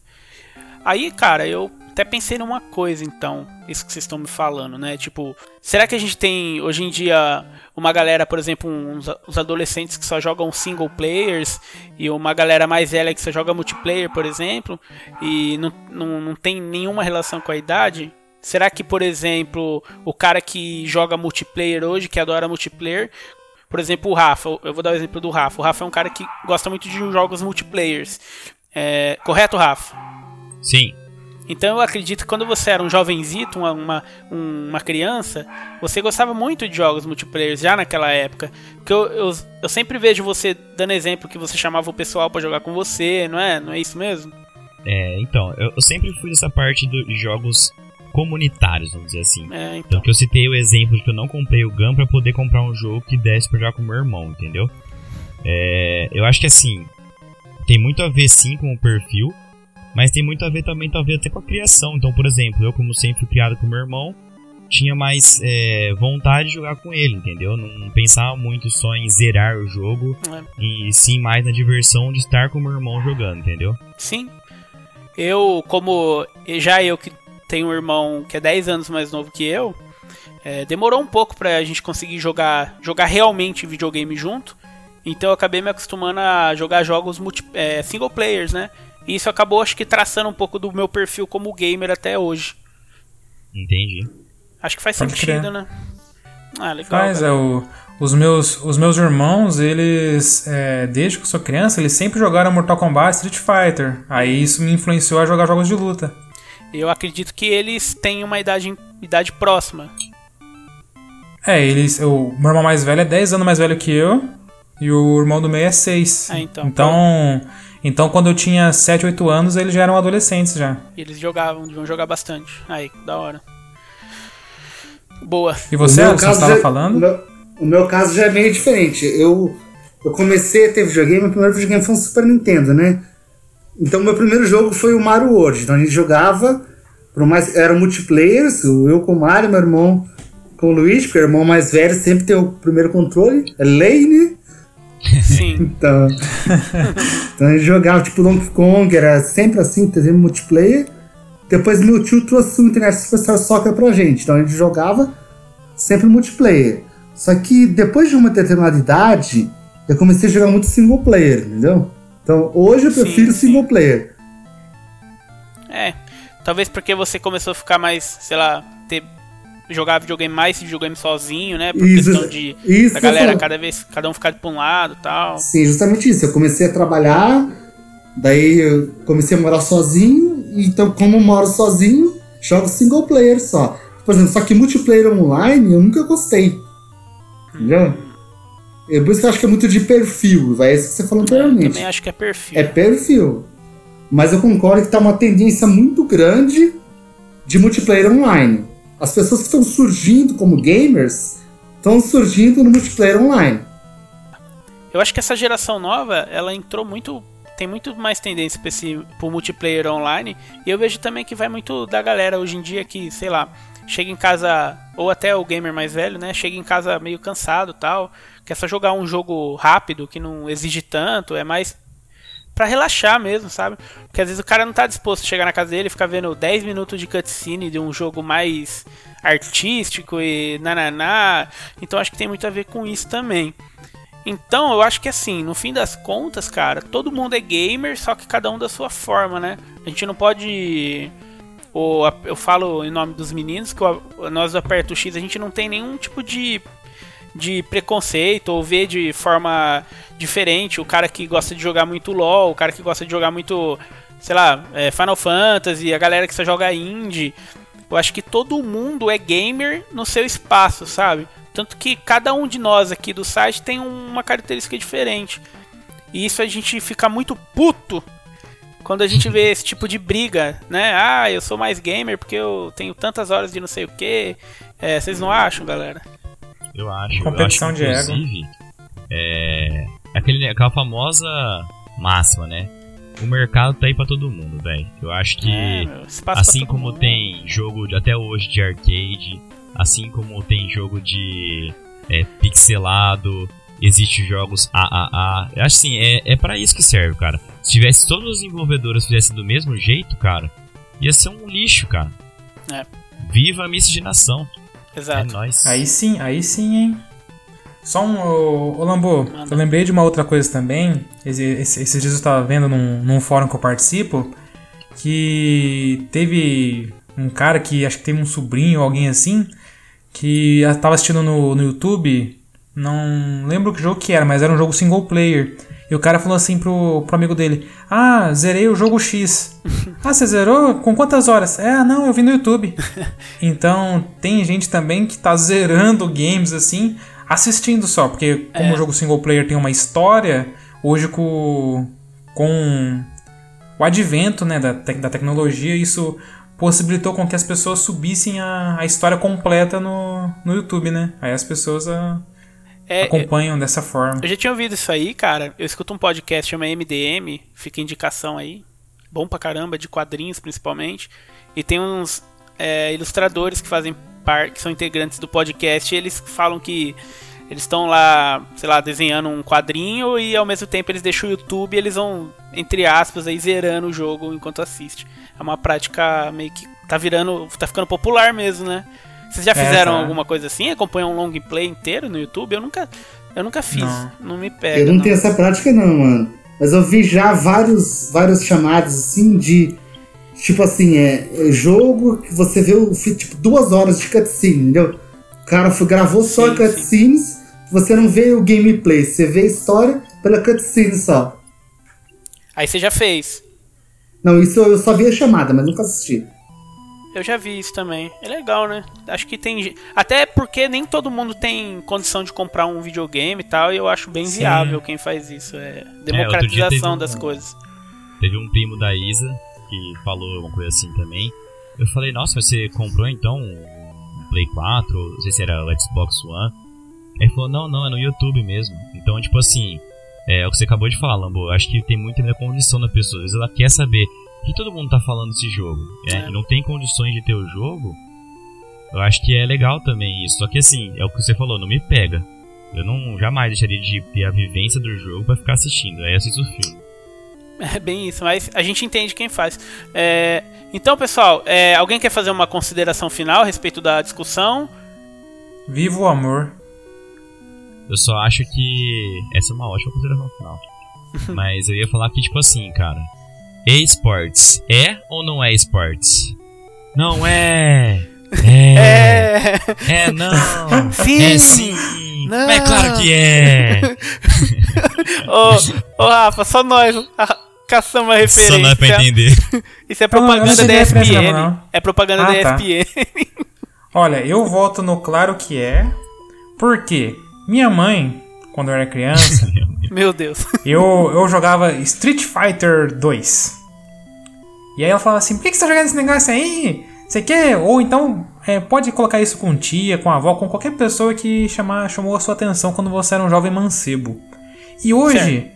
Aí, cara, eu até pensei numa coisa, então, isso que vocês estão me falando, né? Tipo, será que a gente tem hoje em dia uma galera, por exemplo, uns, uns adolescentes que só jogam single players e uma galera mais velha que só joga multiplayer, por exemplo, e não, não, não tem nenhuma relação com a idade? Será que, por exemplo, o cara que joga multiplayer hoje, que adora multiplayer, por exemplo, o Rafa, eu vou dar o exemplo do Rafa. O Rafa é um cara que gosta muito de jogos multiplayers. É, correto, Rafa? Sim. Então eu acredito que quando você era um jovenzito, uma, uma, um- uma criança, você gostava muito de jogos multiplayer já naquela época. Porque eu, eu, eu sempre vejo você dando exemplo que você chamava o pessoal pra jogar com você, não é? Não é isso mesmo? É, então, eu, eu sempre fui dessa parte do- de jogos comunitários, vamos dizer assim. É, então. Então que eu citei o exemplo de que eu não comprei o GAN pra poder comprar um jogo que desse pra jogar com meu irmão, entendeu? É, eu acho que assim, tem muito a ver sim com o perfil, mas tem muito a ver também, talvez, até com a criação. Então, por exemplo, eu como sempre criado com meu irmão, tinha mais é, vontade de jogar com ele, entendeu? Não pensava muito só em zerar o jogo, É. e sim mais na diversão de estar com meu irmão jogando, entendeu? Sim. Eu, como já eu que tenho um irmão que é 10 anos mais novo que eu, é, demorou um pouco pra gente conseguir jogar, jogar realmente videogame junto. Então eu acabei me acostumando a jogar jogos multi, é, single players, né? E isso acabou, acho que, traçando um pouco do meu perfil como gamer até hoje. Entendi. Acho que faz Pode sentido, crer. né? Ah, legal. Faz, cara. é o. Os meus, os meus irmãos, eles, é, desde que eu sou criança, eles sempre jogaram Mortal Kombat Street Fighter. Aí isso me influenciou a jogar jogos de luta. Eu acredito que eles têm uma idade, idade próxima. É, eles. O meu irmão mais velho é 10 anos mais velho que eu. E o irmão do meio é 6. Ah, então. Então, então quando eu tinha 7, 8 anos, eles já eram adolescentes já. E eles jogavam, deviam jogar bastante. Aí, da hora. Boa. E você, O caso estava já- falando? O meu, o meu caso já é meio diferente. Eu, eu comecei a ter videogame, meu primeiro videogame foi um Super Nintendo, né? Então, meu primeiro jogo foi o Mario World. Então, a gente jogava, por mais, era multiplayer, eu com o Mario, meu irmão com o Luigi, porque o irmão mais velho sempre tem o primeiro controle, é lei, né? Sim. Então, então a gente jogava tipo Donkey Kong, era sempre assim, teve multiplayer. Depois meu tio trouxe o Internet Superstar Soccer pra gente, então a gente jogava sempre multiplayer. Só que depois de uma determinada idade, eu comecei a jogar muito single player, entendeu? Então hoje eu Sim, prefiro sim. single player. É. Talvez porque você começou a ficar mais, sei lá, ter. Jogar videogame mais videogame sozinho, né? Por Isso, questão de. isso da eu galera, cada vez. Cada um ficar pra um lado e tal. Sim, justamente isso. Eu comecei a trabalhar, daí eu comecei a morar sozinho, então como eu moro sozinho, jogo single player só. Por exemplo, só que multiplayer online eu nunca gostei. Entendeu? É por isso que eu acho que é muito de perfil, vai isso que você falou anteriormente. Também acho que é perfil. É perfil. Mas eu concordo que tá uma tendência muito grande de multiplayer online. As pessoas que estão surgindo como gamers estão surgindo no multiplayer online. Eu acho que essa geração nova, ela entrou muito. Tem muito mais tendência pra esse, pro multiplayer online. E eu vejo também que vai muito da galera hoje em dia que, sei lá, chega em casa, ou até o gamer mais velho, né? Chega em casa meio cansado tal. Quer só jogar um jogo rápido, que não exige tanto, é mais pra relaxar mesmo, sabe? Porque às vezes o cara não tá disposto a chegar na casa dele e ficar vendo 10 minutos de cutscene de um jogo mais artístico e nananá. Então acho que tem muito a ver com isso também. Então, eu acho que assim, no fim das contas, cara, todo mundo é gamer, só que cada um da sua forma, né? A gente não pode. Ou eu falo em nome dos meninos que nós do Aperto X a gente não tem nenhum tipo de, de preconceito ou ver de forma diferente o cara que gosta de jogar muito LOL, o cara que gosta de jogar muito, sei lá, é, Final Fantasy, a galera que só joga indie. Eu acho que todo mundo é gamer no seu espaço, sabe? Tanto que cada um de nós aqui do site tem uma característica diferente. E isso a gente fica muito puto quando a gente vê esse tipo de briga, né? Ah, eu sou mais gamer porque eu tenho tantas horas de não sei o que. vocês não acham, galera? Eu acho. Competição eu acho, de ego. inclusive, É. Aquele, aquela famosa máxima, né? O mercado tá aí pra todo mundo, velho. Eu acho que. É, meu, assim como mundo. tem jogo de, até hoje de arcade, assim como tem jogo de é, pixelado, existe jogos AAA. Eu acho assim, é, é para isso que serve, cara. Se tivesse todos os desenvolvedores fizessem do mesmo jeito, cara, ia ser um lixo, cara. É. Viva a miscigenação. É Exato. nóis. Aí sim, aí sim, hein? Só um. Ô, ô Lambo, Manda. eu lembrei de uma outra coisa também. Esse- esse- esses dias eu tava vendo num, num fórum que eu participo. Que teve um cara que acho que teve um sobrinho ou alguém assim. Que a- tava assistindo no, no YouTube. Não lembro que jogo que era, mas era um jogo single player. E o cara falou assim pro, pro amigo dele: Ah, zerei o jogo X. ah, você zerou? Com quantas horas? É, ah, não, eu vi no YouTube. Então, tem gente também que tá zerando games assim, assistindo só, porque como o jogo single player tem uma história, hoje com, com o advento né, da, tec- da tecnologia, isso possibilitou com que as pessoas subissem a, a história completa no, no YouTube, né? Aí as pessoas ah, É, acompanham dessa forma. Eu já tinha ouvido isso aí, cara. Eu escuto um podcast chama MDM, fica indicação aí. Bom pra caramba, de quadrinhos principalmente. E tem uns é, ilustradores que fazem parte, que são integrantes do podcast, e eles falam que eles estão lá, sei lá, desenhando um quadrinho e ao mesmo tempo eles deixam o YouTube e eles vão, entre aspas, aí zerando o jogo enquanto assiste. É uma prática meio que tá virando, tá ficando popular mesmo, né? Vocês já É, fizeram tá. alguma coisa assim? Acompanham um long play inteiro no YouTube? Eu nunca Eu nunca fiz, não, Não. me pega. Eu não, não. tenho essa prática não, mano. Mas eu vi já vários, vários chamados assim de. Tipo assim, é, é jogo que você vê o tipo duas horas de cutscene, entendeu? O cara foi- gravou só Sim, cutscenes, você não vê o gameplay, você vê a história pela cutscene só. Aí você já fez. Não, isso eu só vi a chamada, mas nunca assisti. Eu já vi isso também. É legal, né? Acho que tem. Até porque nem todo mundo tem condição de comprar um videogame e tal, e eu acho bem Sim. viável quem faz isso. É dia democratização um- das coisas. Teve um primo da Isa que falou uma coisa assim também. Eu falei, nossa, você comprou então um Play 4, ou não sei se era o Xbox One. Ele falou, não, não, é no YouTube mesmo. Então, tipo assim, é o que você acabou de falar, Lambo. Acho que tem muito da condição da pessoa. Às vezes ela quer saber que todo mundo tá falando desse jogo. É, É. E não tem condições de ter o jogo. Eu acho que é legal também isso. Só que assim, é o que você falou, não me pega. Eu não jamais deixaria de ter a vivência do jogo pra ficar assistindo. Aí eu assisto o filme. É bem isso, mas a gente entende quem faz. É, Então, pessoal, é, alguém quer fazer uma consideração final a respeito da discussão? Viva o amor. Eu só acho que essa é uma ótima consideração final. Mas eu ia falar que, tipo assim, cara. eSports é ou não é esportes? Não é! É! É, não! Sim! É sim! Não. É claro que é! Ô, ô Rafa, só nós caçamos a referência. Só não é pra entender. Isso é não propaganda da ESPN. não. É propaganda Ah, da tá. ESPN. Olha, eu voto no claro que é. Porque minha mãe, quando eu era criança, Meu Deus. eu, eu jogava Street Fighter 2. E aí ela falava assim: por que, que você tá jogando esse negócio aí? Você quer? Ou então é, pode colocar isso com tia, com a avó, com qualquer pessoa que chamar, chamou a sua atenção quando você era um jovem mancebo. E hoje,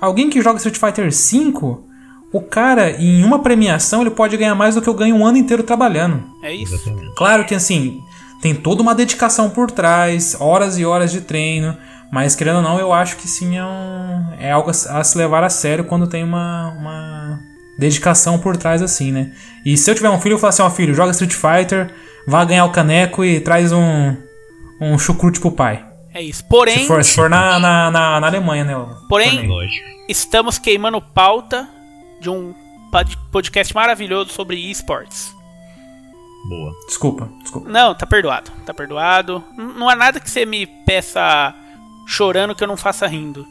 alguém que joga Street Fighter 5, o cara, em uma premiação, ele pode ganhar mais do que eu ganho um ano inteiro trabalhando. É isso. Exatamente. Claro que assim, tem toda uma dedicação por trás, horas e horas de treino, mas querendo ou não, eu acho que sim é, um- é algo a a se levar a sério quando tem uma, uma dedicação por trás assim, né? E se eu tiver um filho, eu falo assim, ó filho, joga Street Fighter, vá ganhar o caneco e traz um, um chucrute pro pai. É isso. Porém, Se for, se for na, na, na, na Alemanha, né? Porém- estamos queimando pauta de um pod- podcast maravilhoso sobre esportes. Boa. Desculpa, desculpa. Não, tá perdoado. Tá perdoado. Não há nada que você me peça chorando que eu não faça rindo.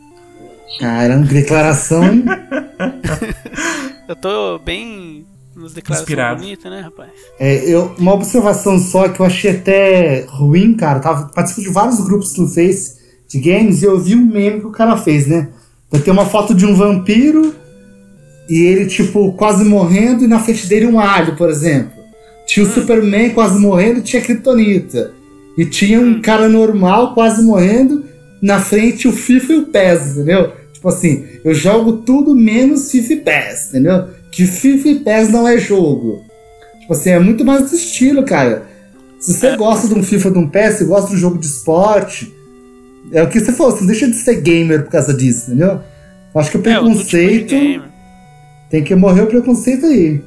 Caramba, que declaração, hein? Eu tô bem nos declarações Inspirado. bonitas, né, rapaz? É, eu, uma observação só que eu achei até ruim, cara. Tava participo de vários grupos no Face de games e eu vi um meme que o cara fez, né? Vai ter uma foto de um vampiro e ele, tipo, quase morrendo, e na frente dele um alho, por exemplo. Tinha o Superman quase morrendo e tinha a Kryptonita. E tinha um cara normal quase morrendo, na frente o FIFA e o PES, entendeu? Tipo assim, eu jogo tudo menos FIFA e PES, entendeu? Que FIFA e PES não é jogo. Tipo assim, é muito mais do estilo, cara. Se você gosta de um FIFA de um PES, você gosta de um jogo de esporte, é o que você falou, você não deixa de ser gamer por causa disso, entendeu? Eu acho que o É, tipo preconceito. game. tem que morrer o preconceito aí.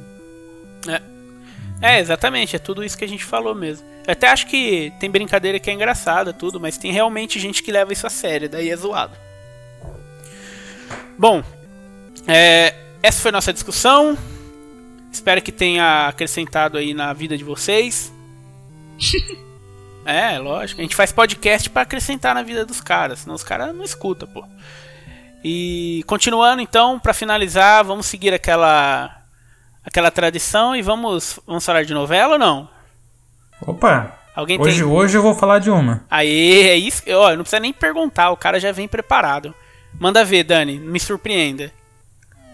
É, exatamente, é tudo isso que a gente falou mesmo. Eu até acho que tem brincadeira que é engraçada, tudo, mas tem realmente gente que leva isso a sério, daí é zoado. Bom, é, essa foi nossa discussão. Espero que tenha acrescentado aí na vida de vocês. é, lógico. A gente faz podcast pra acrescentar na vida dos caras, senão os caras não escutam, pô. E continuando então, pra finalizar, vamos seguir aquela aquela tradição e vamos vamos falar de novela ou não? Opa! Alguém Hoje, tem? hoje eu vou falar de uma. Aê, é isso. Ó, não precisa nem perguntar, o cara já vem preparado. Manda ver, Dani, me surpreenda.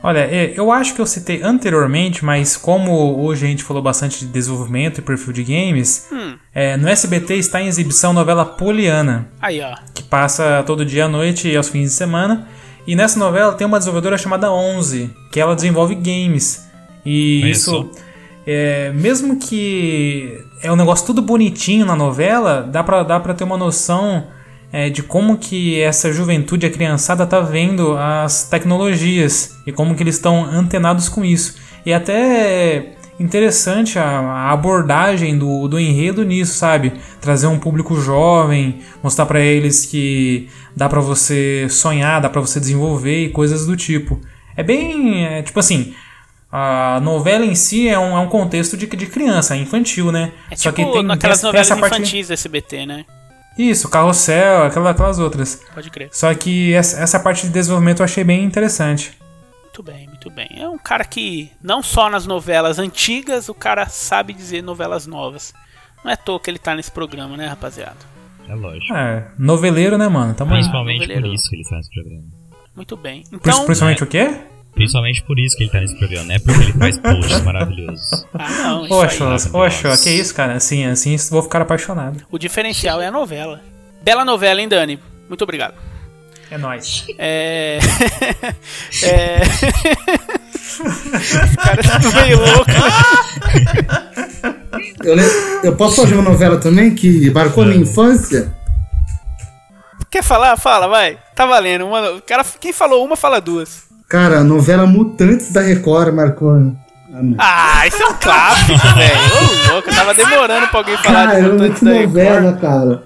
Olha, é, eu acho que eu citei anteriormente, mas como hoje a gente falou bastante de desenvolvimento e perfil de games, Hum. é, no SBT está em exibição a novela Poliana, Aí, ó. que passa todo dia à noite e aos fins de semana. E nessa novela tem uma desenvolvedora chamada Onze, que ela desenvolve games. E Olha isso, é, mesmo que é um negócio tudo bonitinho na novela, dá pra, dá pra ter uma noção é, de como que essa juventude, a criançada, tá vendo as tecnologias e como que eles estão antenados com isso. E até interessante a, a abordagem do, do enredo nisso, sabe? Trazer um público jovem, mostrar pra eles que dá pra você sonhar, dá pra você desenvolver e coisas do tipo. É bem, é, tipo assim, a novela em si é um, é um contexto de, de criança, é infantil, né? É tipo naquelas novelas infantis do SBT, né? Isso, Carrossel, aquela- aquelas outras. Pode crer. Só que essa, essa parte de desenvolvimento eu achei bem interessante. Muito bem, muito bem. É um cara que, não só nas novelas antigas, o cara sabe dizer novelas novas. Não é à toa que ele tá nesse programa, né, rapaziada? É lógico. É, noveleiro, né, mano? Tamo aí. Principalmente por noveleiro. isso que ele tá nesse programa. Muito bem. Então. Principalmente o quê? Principalmente por isso que ele tá nesse programa, não é porque ele faz posts maravilhosos. Ah, não, isso Poxa, aí. poxa, que isso, cara? Assim, assim vou ficar apaixonado. O diferencial é a novela. Bela novela, hein, Dani? Muito obrigado. É nóis. É. é. Esse cara tá meio louco. Eu, le- eu posso fazer uma novela também que marcou minha infância? Quer falar? Fala, vai. Tá valendo. Uma... o cara... Quem falou uma, fala duas. Cara, a novela Mutantes da Record marcou. Ah. Ah, isso é um clássico, velho. Ô, louco, eu tava demorando pra alguém falar de Caramba, Mutantes que da Record. novela, cara.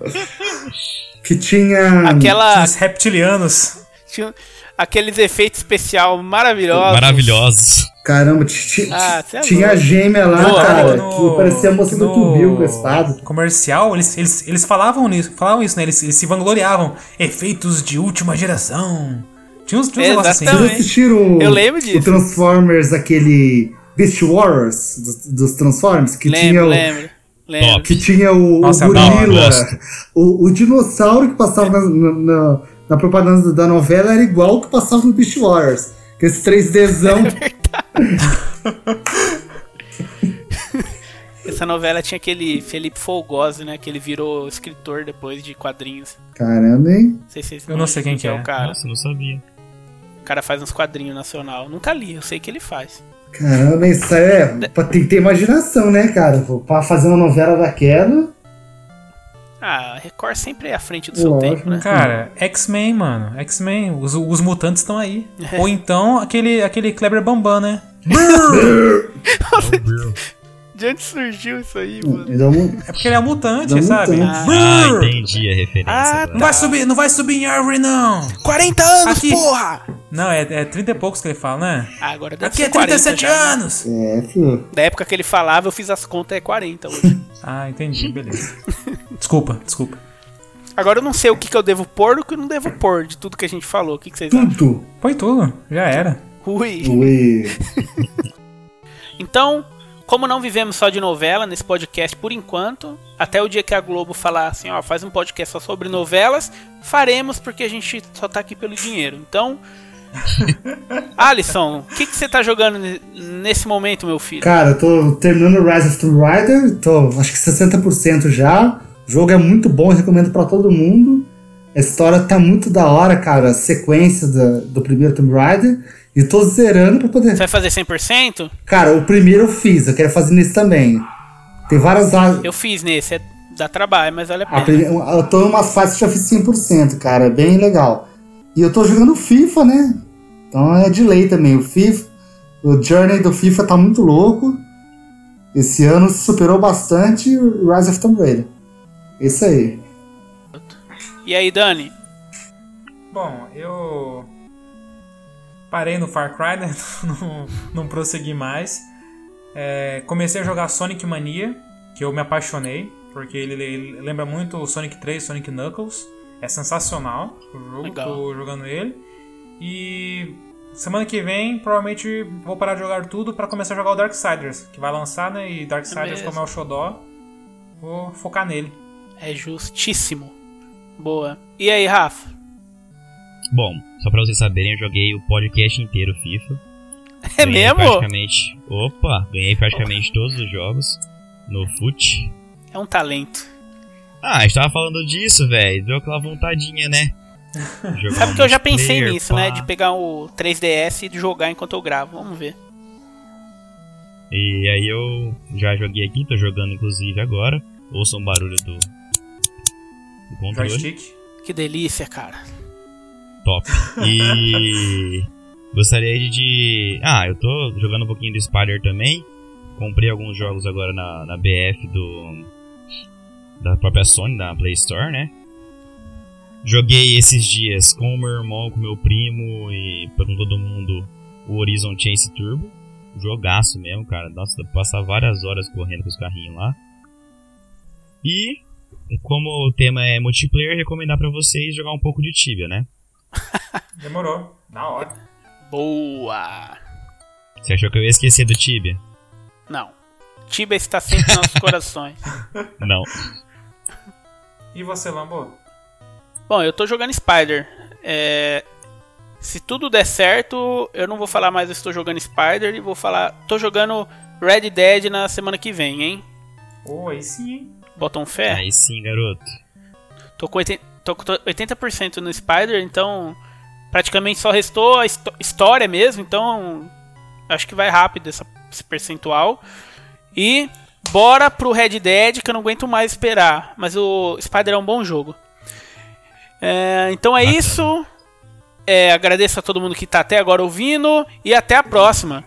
Que tinha. Aquela. Os reptilianos. Tinha aqueles efeitos especial maravilhosos. Maravilhosos. Caramba, Ah, é tinha a gêmea lá, Boa, cara, no- que parecia a moça do Tubil com a espada. Comercial, eles, eles, eles falavam nisso, falavam isso, né? Eles, eles se vangloriavam. Efeitos de última geração. Tinha uns, tinha uns negócios assim. Vocês assistiram Eu lembro disso. o Transformers, aquele Beast Wars dos, dos Transformers? Que tinha Lembro, o, lembro. Que tinha o, Nossa, o é gorila. O, o dinossauro que passava na, na, na- propaganda da novela era igual o que passava no Beast Wars. Que esse 3Dzão. Essa novela tinha aquele Felipe Folgosi, né? Que ele virou escritor depois de quadrinhos. Caramba, hein? Não sei se vocês Eu não sei quem que é é. o cara. Nossa, eu não sabia. O cara faz uns quadrinhos nacional. Nunca li, eu sei que ele faz. Caramba, isso aí é. pra- Tem que ter imaginação, né, cara? Pra fazer uma novela daquela. Ah, a Record sempre é à frente do seu Lógico, tempo, né? Cara, X-Men, mano. X-Men. Os, os mutantes estão aí. É. Ou então aquele, aquele Kleber Bambam, né? De onde surgiu isso aí, mano? Então, É porque ele é um mutante, É um sabe? mutante. Ah, Brrr! entendi a referência. Ah, agora. Não vai subir, não vai subir em árvore, não. 40 anos, Aqui. porra! Não, é, é 30 e poucos que ele fala, né? Ah, agora deve Aqui ser é 40 37 já, né? anos. é, filho. Da época que ele falava, eu fiz as contas, é 40 hoje. Ah, entendi, beleza. Desculpa, desculpa. Agora eu não sei o que, que eu devo pôr e o que eu não devo pôr de tudo que a gente falou. O que, que vocês acham? Tudo. Põe tudo, já era. Ui. Ui. Então, como não vivemos só de novela nesse podcast por enquanto, até o dia que a Globo falar assim, ó, faz um podcast só sobre novelas, faremos porque a gente só tá aqui pelo dinheiro. Então, Alisson, o que, que você tá jogando ne- nesse momento, meu filho? Cara, eu tô terminando Rise of Tomb Raider, tô acho que 60% já. O jogo é muito bom, eu recomendo pra todo mundo. A história tá muito da hora, cara, a sequência da- do primeiro Tomb Raider. E tô zerando pra poder. Você vai fazer 100%? Cara, o primeiro eu fiz, eu quero fazer nesse também. Tem várias áreas. Eu fiz nesse, é, dá trabalho, mas vale a A pena. prime- Eu tô em umas fases que já fiz 100%, cara, é bem legal. E eu tô jogando FIFA, né? Então é de lei também. O FIFA, o Journey do FIFA tá muito louco. Esse ano superou bastante o Rise of Tomb Raider. Isso aí. E aí, Dani? Bom, eu parei no Far Cry, né? não, não prossegui mais. É, comecei a jogar Sonic Mania, que eu me apaixonei, porque ele, ele lembra muito o Sonic 3, Sonic Knuckles. É sensacional o jogo, Legal. tô jogando ele. E semana que vem, provavelmente vou parar de jogar tudo pra começar a jogar o Darksiders, que vai lançar, né? E Darksiders, mesmo. como é o Xodó, vou focar nele. É justíssimo. Boa. E aí, Rafa? Bom, só pra vocês saberem, eu joguei o podcast inteiro FIFA. É Ganhei mesmo? Praticamente. Opa, ganhei praticamente todos os jogos no FUT. É um talento. Ah, a gente tava falando disso, velho. Deu aquela vontadinha, né? Jogar Sabe um que eu já pensei nisso, pá. né? De pegar o 3DS e de jogar enquanto eu gravo. Vamos ver. E aí eu já joguei aqui, tô jogando inclusive agora. Ouçam o barulho do, do controle. Joystick. Que delícia, cara. Top. E gostaria de. Ah, eu tô jogando um pouquinho do Spider também. Comprei alguns jogos agora na, na BF do. Da própria Sony, da Play Store, né? Joguei esses dias com o meu irmão, com o meu primo e com todo mundo o Horizon Chase Turbo. Jogaço mesmo, cara. Nossa, passar várias horas correndo com os carrinhos lá. E, como o tema é multiplayer, recomendar pra vocês jogar um pouco de Tibia, né? Demorou. Na hora. Boa! Você achou que eu ia esquecer do Tibia? Não. Tibia está sempre nos nossos corações. Não. E você, Lambo? Bom, eu tô jogando Spider. É, Se tudo der certo, eu não vou falar mais eu estou jogando Spider e vou falar. tô jogando Red Dead na semana que vem, hein? Oh, aí sim, hein? Botam fé? Aí sim, garoto. Tô com 80%, tô com 80% no Spider, então praticamente só restou a histó- história mesmo, então acho que vai rápido essa- esse percentual. E bora pro Red Dead, que eu não aguento mais esperar. Mas o Spider é um bom jogo. É, então é Bacana. isso. É, agradeço a todo mundo que tá até agora ouvindo e até a próxima.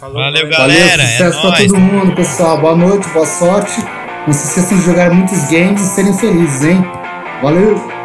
Falou, Valeu, galera. galera. Valeu, é sucesso pra nóis. todo mundo, pessoal. Boa noite, boa sorte. Não se esqueçam de jogar muitos games e serem felizes, hein? Valeu!